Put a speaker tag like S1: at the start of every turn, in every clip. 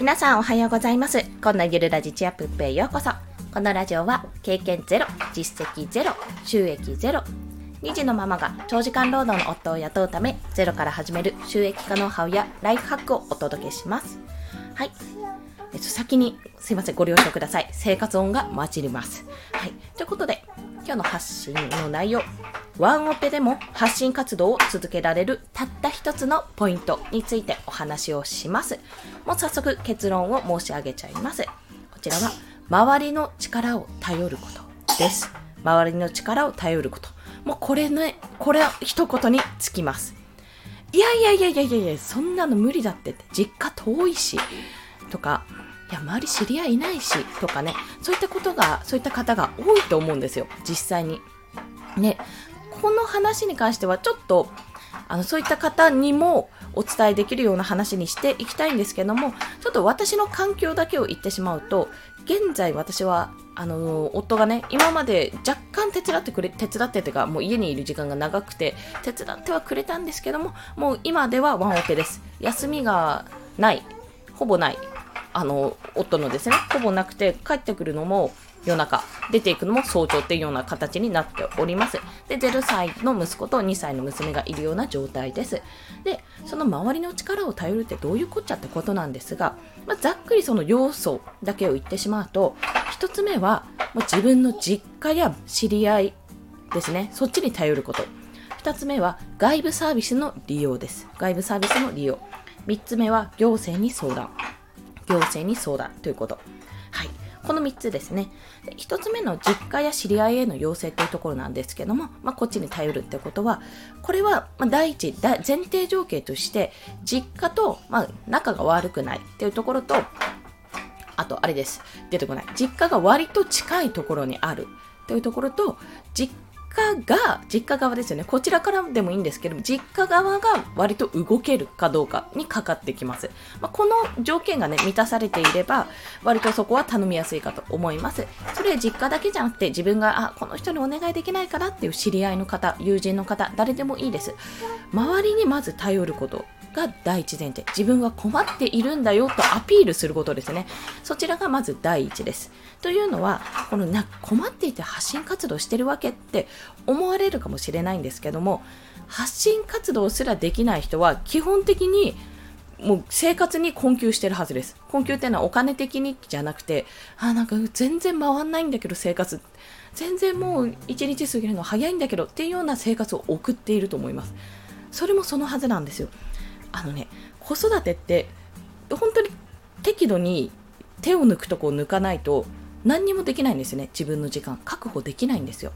S1: 皆さんおはようございます。こんなゆるラジチアップへようこそ。このラジオは経験ゼロ、実績ゼロ、収益ゼロ。2児のママが長時間労働の夫を雇うため、ゼロから始める収益化ノウハウやライフハックをお届けします。はい。えっと、先にすいません、ご了承ください。生活音が混じります。はい。ということで、今日の発信の内容、ワンオペでも発信活動を続けられるたった一つのポイントについてお話をします。もう早速結論を申し上げちゃいます。こちらは、周りの力を頼ることです。周りの力を頼ること。もうこれね、これは一言につきます。いやいやいやいやいやいや、そんなの無理だってって、実家遠いし、とか、いや、周り知り合いいないし、とかね、そういったことが、そういった方が多いと思うんですよ、実際に。ね、この話に関してはちょっと、あの、そういった方にもお伝えできるような話にしていきたいんですけども、ちょっと私の環境だけを言ってしまうと、現在私は、あの、夫がね、今まで若干手伝ってくれ、手伝ってというか、もう家にいる時間が長くて、手伝ってはくれたんですけども、もう今ではワンオペです。休みがない。ほぼない。あの、夫のですね、ほぼなくて、帰ってくるのも夜中、出ていくのも早朝っていうような形になっております。で、0歳の息子と2歳の娘がいるような状態です。で、その周りの力を頼るってどういうこっちゃってことなんですが、まあ、ざっくりその要素だけを言ってしまうと、一つ目は、もう自分の実家や知り合いですね、そっちに頼ること。二つ目は、外部サービスの利用です。外部サービスの利用。三つ目は、行政に相談。行政に相談ということ。はい。この3つですね。で1つ目の実家や知り合いへの要請というところなんですけども、まあ、こっちに頼るってことは、これはま第一、前提条件として、実家と、まあ、仲が悪くないっていうところと、あと、あれです。出てこない。実家が割と近いところにあるというところと、実家が、実家側ですよね。こちらからでもいいんですけど、実家側が割と動けるかどうかにかかってきます。まあ、この条件がね、満たされていれば、割とそこは頼みやすいかと思います。それは実家だけじゃなくて、自分が、あ、この人にお願いできないかなっていう知り合いの方、友人の方、誰でもいいです。周りにまず頼ること。が第一前提自分は困っているんだよとアピールすることですねそちらがまず第一ですというのはこのな困っていて発信活動してるわけって思われるかもしれないんですけども発信活動すらできない人は基本的にもう生活に困窮してるはずです。困窮っていうのはお金的にじゃなくて、あ、なんか全然回んないんだけど生活。全然もう一日過ぎるの早いんだけどっていうような生活を送っていると思います。それもそのはずなんですよ。あのね、子育てって本当に適度に手を抜くとこを抜かないと何にもできないんですよね。自分の時間確保できないんですよ。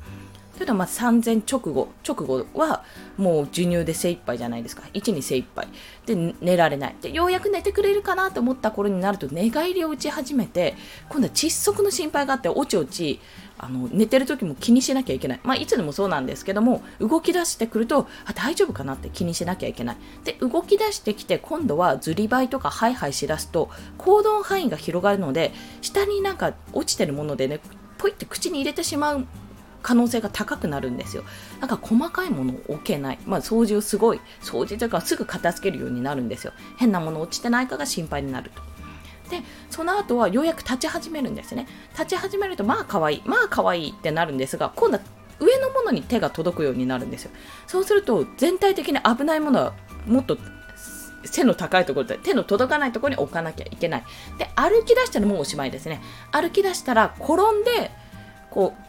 S1: というのはまあ3000直後、直後はもう授乳で精一杯じゃないですか。1に精一杯。で、寝られない。で、ようやく寝てくれるかなと思った頃になると寝返りを打ち始めて、今度は窒息の心配があって、おちおち、あの、寝てる時も気にしなきゃいけない。まあ、いつでもそうなんですけども、動き出してくると、あ、大丈夫かなって気にしなきゃいけない。で、動き出してきて、今度はずりばいとかハイハイしだすと、行動範囲が広がるので、下になんか落ちてるものでね、ポイって口に入れてしまう可能性が高くなるんですよ。だから細かいものを置けない。まあ掃除をすごい、掃除というかすぐ片付けるようになるんですよ。変なもの落ちてないかが心配になると。で、その後はようやく立ち始めるんですね。立ち始めると、まあ可愛い、まあ可愛いってなるんですが、今度は上のものに手が届くようになるんですよ。そうすると、全体的に危ないものはもっと背の高いところで手の届かないところに置かなきゃいけない。で、歩き出したらもうおしまいですね。歩き出したら転んで、こう、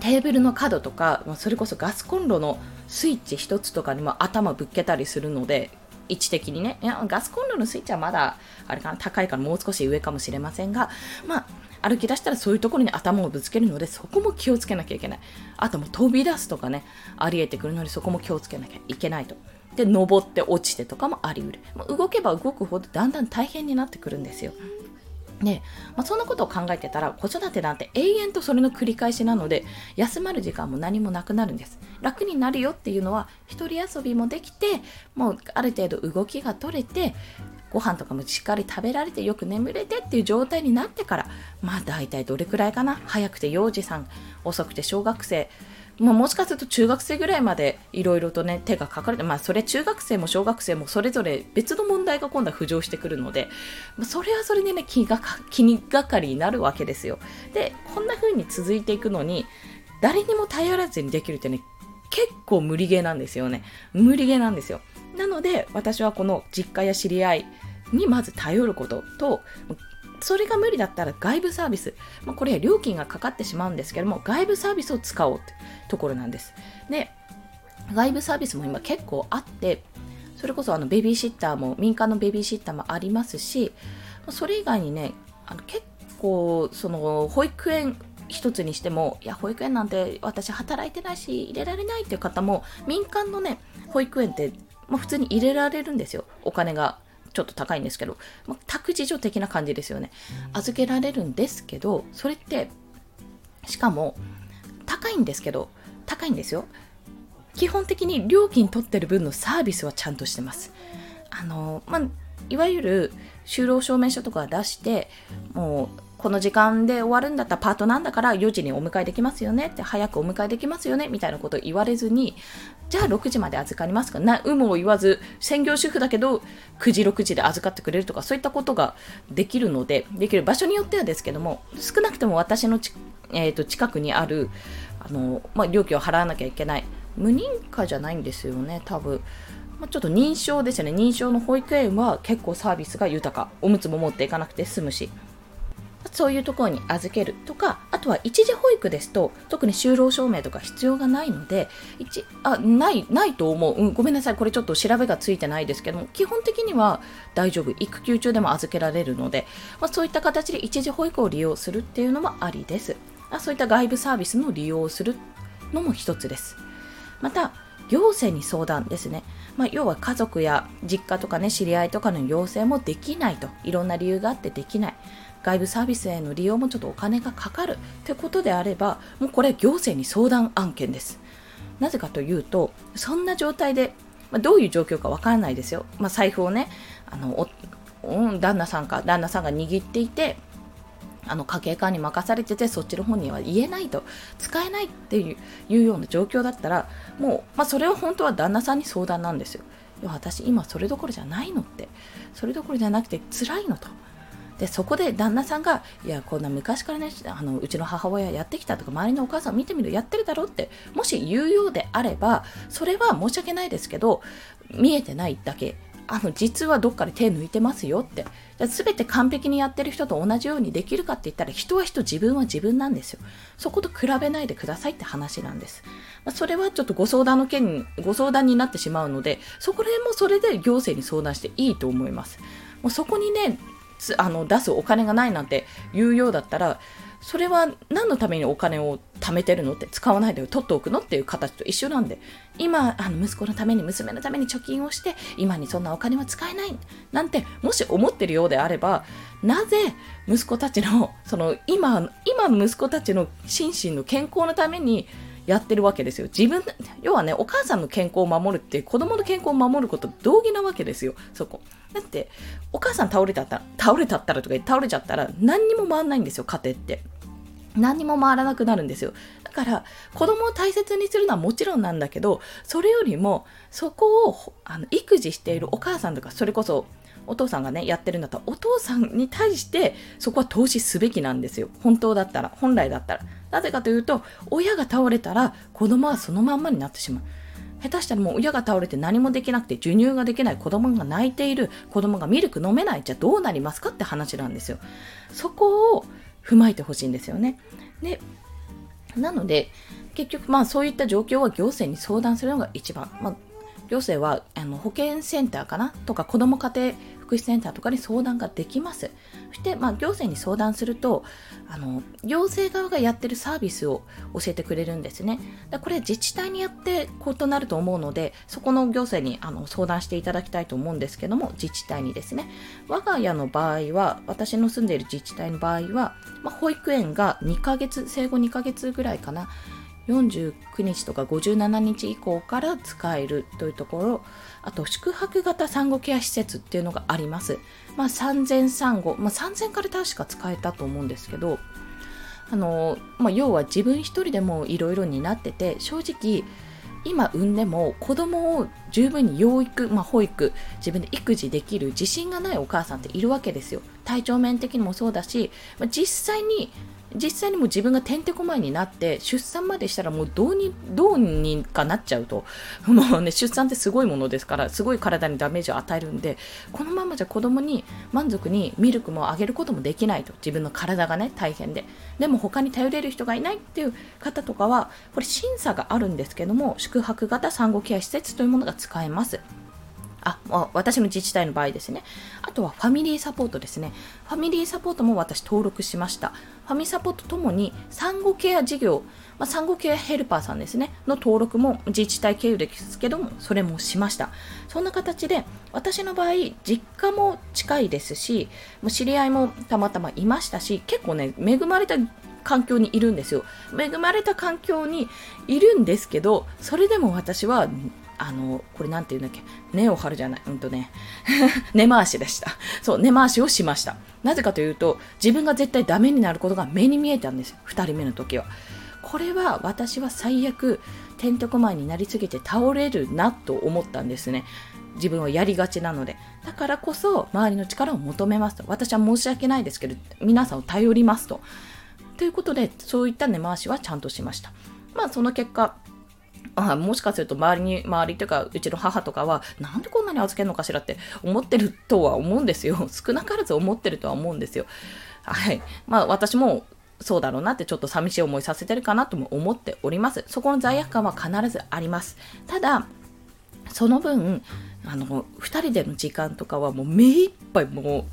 S1: テーブルの角とか、それこそガスコンロのスイッチ一つとかにも頭ぶっけたりするので、位置的にね。いや、ガスコンロのスイッチはまだ、あれかな、高いからもう少し上かもしれませんが、まあ、歩き出したらそういうところに頭をぶつけるので、そこも気をつけなきゃいけない。あともう飛び出すとかね、あり得てくるので、そこも気をつけなきゃいけないと。で、登って落ちてとかもあり得る。動けば動くほどだんだん大変になってくるんですよ。ねまあ、そんなことを考えてたら子育てなんて永遠とそれの繰り返しなので休まる時間も何もなくなるんです。楽になるよっていうのは一人遊びもできてもうある程度動きが取れてご飯とかもしっかり食べられてよく眠れてっていう状態になってからまあ大体どれくらいかな。早くて幼児さん遅くて小学生まあ、もしかすると中学生ぐらいまでいろいろとね手がかかるまあそれ中学生も小学生もそれぞれ別の問題が今度は浮上してくるので、まあ、それはそれでね気が気にがかりになるわけですよ。でこんな風に続いていくのに誰にも頼らずにできるってね結構無理ゲーなんですよね。無理ゲーなんですよ。なので私はこの実家や知り合いにまず頼ることとそれが無理だったら外部サービス、まあ、これは料金がかかってしまうんですけども外部サービスを使おうってところなんです。で外部サービスも今結構あってそれこそあのベビーシッターも民間のベビーシッターもありますしそれ以外にねあの結構その保育園一つにしてもいや保育園なんて私働いてないし入れられないっていう方も民間のね保育園って、まあ、普通に入れられるんですよ。お金がちょっと高いんですけど、まあ、託児所的な感じですよね。預けられるんですけど、それって、しかも、高いんですけど、高いんですよ。基本的に料金取ってる分のサービスはちゃんとしてます。あの、まあ、いわゆる就労証明書とか出して、もうこの時間で終わるんだったらパートなんだから4時にお迎えできますよねって早くお迎えできますよねみたいなことを言われずにじゃあ6時まで預かりますかな有無を言わず専業主婦だけど9時6時で預かってくれるとかそういったことができるのでできる場所によってはですけども少なくとも私のえー、と近くにあるあの、まあ、料金を払わなきゃいけない無認可じゃないんですよね多分。まあ、ちょっと認証ですよね。認証の保育園は結構サービスが豊か。おむつも持っていかなくて済むし。そういうところに預けるとか、あとは一時保育ですと、特に就労証明とか必要がないので、一あない、ないと思う、うん。ごめんなさい、これちょっと調べがついてないですけども、基本的には大丈夫。育休中でも預けられるので、まあ、そういった形で一時保育を利用するっていうのもありです。あそういった外部サービスの利用をするのも一つです。また、行政に相談ですね。まあ、要は家族や実家とかね、知り合いとかの要請もできないと。いろんな理由があってできない。外部サービスへの利用もちょっとお金がかかるってことであればもうこれ行政に相談案件です。なぜかというとそんな状態で、まあ、どういう状況かわからないですよ、まあ、財布をねあのうん、旦那さんか旦那さんが握っていてあの家計管に任されててそっちの本には言えないと使えないっていういうような状況だったらもう、まあ、それは本当は旦那さんに相談なんですよ。私今それどころじゃないのってそれどころじゃなくて辛いのと。でそこで旦那さんがいやこんな昔からねあのうちの母親やってきたとか周りのお母さん見てみるやってるだろうってもし言うようであればそれは申し訳ないですけど見えてないだけ。あの実はどっかで手抜いてますよって。全て完璧にやってる人と同じようにできるかって言ったら人は人自分は自分なんですよ。そこと比べないでくださいって話なんです、まあ、それはちょっとご相談の件ご相談になってしまうのでそこでもそれで行政に相談していいと思います。もうそこにねあの出すお金がないなんて言うようだったらそれは何のためにお金を貯めてるの？って使わないで取っておくの？っていう形と一緒なんで。今あの息子のために娘のために貯金をして今にそんなお金は使えない。なんてもし思ってるようであればなぜ息子たちのその今今の息子たちの心身の健康のためにやってるわけですよ。自分、要はね、お母さんの健康を守るって子供の健康を守ること同義なわけですよ、そこ。だって、お母さん倒れたったら、倒れたったらとか言って倒れちゃったら何にも回んないんですよ、家庭って。何にも回らなくなるんですよ。だから、子供を大切にするのはもちろんなんだけど、それよりも、そこを、あの、育児しているお母さんとか、それこそ、お父さんがね、やってるんだったら、お父さんに対して、そこは投資すべきなんですよ。本当だったら、本来だったら。なぜかというと、親が倒れたら、子供はそのまんまになってしまう。下手したらもう親が倒れて何もできなくて授乳ができない子供が泣いている子供がミルク飲めないじゃどうなりますかって話なんですよ。そこを踏まえてほしいんですよね。でなので結局まあそういった状況は行政に相談するのが一番、まあ、行政はあの保健センターかな？とか子ども家庭福祉センターとかに相談ができます。そして、まあ、行政に相談するとあの、行政側がやってるサービスを教えてくれるんですね。これ自治体によって異なると思うので、そこの行政にあの相談していただきたいと思うんですけども、自治体にですね。我が家の場合は、私の住んでいる自治体の場合は、まあ、保育園が2ヶ月、生後2ヶ月ぐらいかな。49日とか57日以降から使えるというところあと宿泊型産後ケア施設っていうのがあります、まあ、産前産後、まあ、産前から確か使えたと思うんですけどあの、まあ、要は自分一人でもいろいろになってて正直今産んでも子供を十分に養育、まあ、保育自分で育児できる自信がないお母さんっているわけですよ。体調面的にもそうだし、まあ、実際に実際にも自分がてんてこまいになって出産までしたらもうどうにどうにかなっちゃうと。もうね出産ってすごいものですからすごい体にダメージを与えるんでこのままじゃ子供に満足にミルクもあげることもできないと。自分の体がね大変で。でも他に頼れる人がいないっていう方とかはこれ審査があるんですけども宿泊型産後ケア施設というものが使えます。あ、私の自治体の場合ですね。あとはファミリーサポートですね。ファミリーサポートも私登録しました。ファミサポートともに産後ケア事業、まあ、産後ケアヘルパーさんですね、の登録も自治体経由ですけども、それもしました。そんな形で、私の場合、実家も近いですし、もう知り合いもたまたまいましたし、結構ね、恵まれた環境にいるんですよ。恵まれた環境にいるんですけど、それでも私はあの、これなんて言うんだっけ、根を張るじゃない、うんとね、根回しでした。そう、根回しをしました。なぜかというと、自分が絶対ダメになることが目に見えたんですよ、2人目の時は。これは私は最悪、てんてこまいになりすぎて倒れるなと思ったんですね。自分はやりがちなので。だからこそ、周りの力を求めますと。私は申し訳ないですけど、皆さんを頼りますと。ということで、そういった根回しはちゃんとしました。まあ、その結果、あもしかすると周りに、周りというか、うちの母とかは、なんでこんなに預けるのかしらって思ってるとは思うんですよ。少なからず思ってるとは思うんですよ。はい。まあ私もそうだろうなってちょっと寂しい思いさせてるかなとも思っております。そこの罪悪感は必ずあります。ただ、その分、あの、2人での時間とかはもう目いっぱいもう、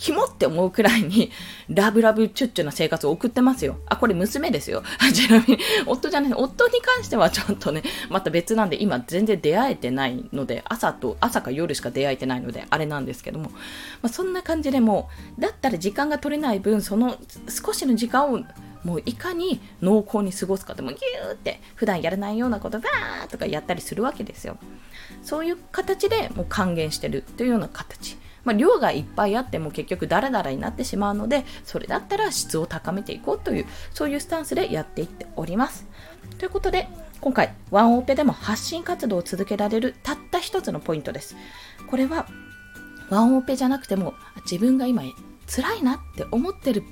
S1: キモって思うくらいに、ラブラブチュッチュな生活を送ってますよ。あ、これ娘ですよ。ちなみに、夫じゃない、夫に関してはちょっとね、また別なんで、今全然出会えてないので、朝と、朝か夜しか出会えてないので、あれなんですけども、まあ、そんな感じでもだったら時間が取れない分、その少しの時間をもういかに濃厚に過ごすかでもギューって普段やらないようなことバーとかやったりするわけですよ。そういう形でもう還元してるというような形。まあ、量がいっぱいあっても結局ダラダラになってしまうのでそれだったら質を高めていこうというそういうスタンスでやっていっております。ということで今回ワンオペでも発信活動を続けられるたった一つのポイントです。これはワンオペじゃなくても自分が今辛いなって思ってる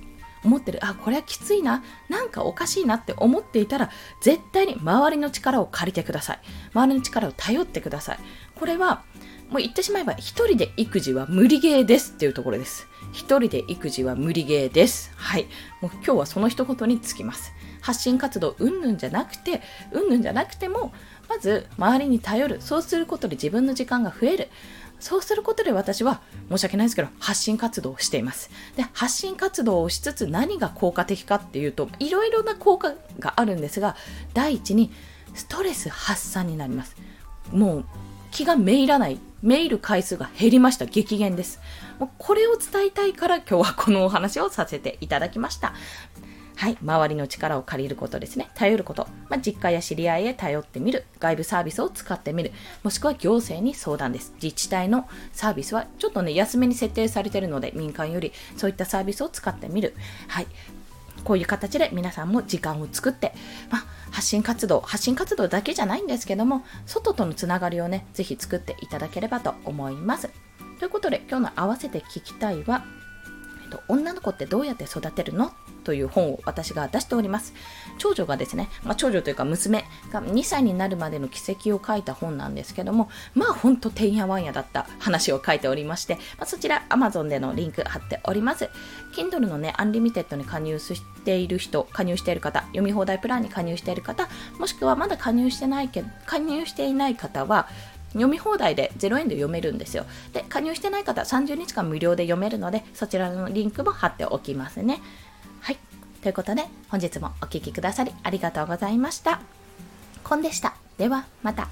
S1: 思ってるあこれはきついななんかおかしいなって思っていたら絶対に周りの力を借りてください。周りの力を頼ってください。これはもう言ってしまえば、一人で育児は無理ゲーですっていうところです。一人で育児は無理ゲーです。はい。もう今日はその一言につきます。発信活動うんぬんじゃなくて、うんぬんじゃなくても、まず周りに頼る。そうすることで自分の時間が増える。そうすることで私は申し訳ないですけど発信活動をしています。で、発信活動をしつつ何が効果的かっていうと、いろいろな効果があるんですが、第一にストレス発散になります。もう気がめいらないメール回数が減りました。激減です。もうこれを伝えたいから今日はこのお話をさせていただきました。はい。周りの力を借りることですね。頼ること。まあ、実家や知り合いへ頼ってみる。外部サービスを使ってみる。もしくは行政に相談です。自治体のサービスはちょっとね、安めに設定されているので、民間よりそういったサービスを使ってみる。はい。こういう形で皆さんも時間を作って、まあ、発信活動、発信活動だけじゃないんですけども、外とのつながりをね、ぜひ作っていただければと思います。ということで、今日の合わせて聞きたいは、えっと、女の子ってどうやって育てるの？という本を私が出しております。長女がですね、まあ、長女というか娘が2歳になるまでの軌跡を書いた本なんですけども、まあほんとてんやわんやだった話を書いておりまして、まあ、そちら Amazon でのリンク貼っております。Kindle のね、 Unlimited に加入している人、加入している方、読み放題プランに加入している方、もしくはまだ加入してないけ、加入していない方は、読み放題で0円で読めるんですよ。で、加入してない方、30日間無料で読めるので、そちらのリンクも貼っておきますね。ということで、本日もお聴きくださりありがとうございました。コンでした。では、また。